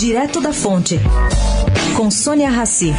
Direto da Fonte, com Sônia Rassi.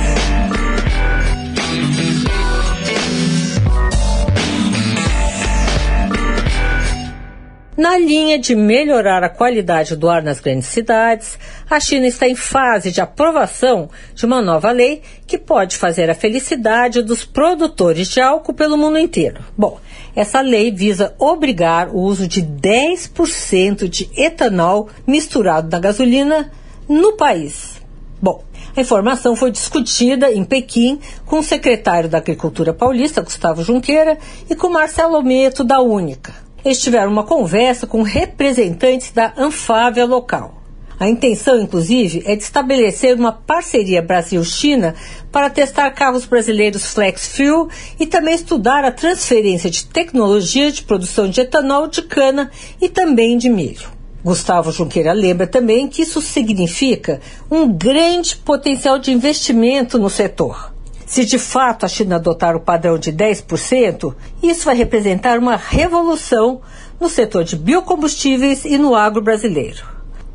Na linha de melhorar a qualidade do ar nas grandes cidades, a China está em fase de aprovação de uma nova lei que pode fazer a felicidade dos produtores de álcool pelo mundo inteiro. Bom, essa lei visa obrigar o uso de 10% de etanol misturado na gasolina no país. Bom, a informação foi discutida em Pequim com o secretário da Agricultura paulista, Gustavo Junqueira, e com Marcelo Meto, da Única. Eles tiveram uma conversa com representantes da Anfávia local. A intenção, inclusive, é de estabelecer uma parceria Brasil-China para testar carros brasileiros flex fuel e também estudar a transferência de tecnologia de produção de etanol de cana e também de milho. Gustavo Junqueira lembra também que isso significa um grande potencial de investimento no setor. Se de fato a China adotar o padrão de 10%, isso vai representar uma revolução no setor de biocombustíveis e no agro brasileiro.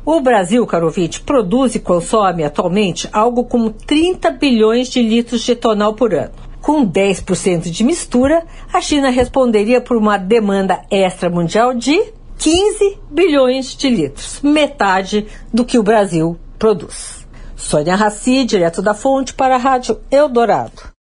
O Brasil, caro ouvinte, produz e consome atualmente algo como 30 bilhões de litros de etanol por ano. Com 10% de mistura, a China responderia por uma demanda extra mundial de 15 bilhões de litros, metade do que o Brasil produz. Sônia Raci, direto da fonte para a Rádio Eldorado.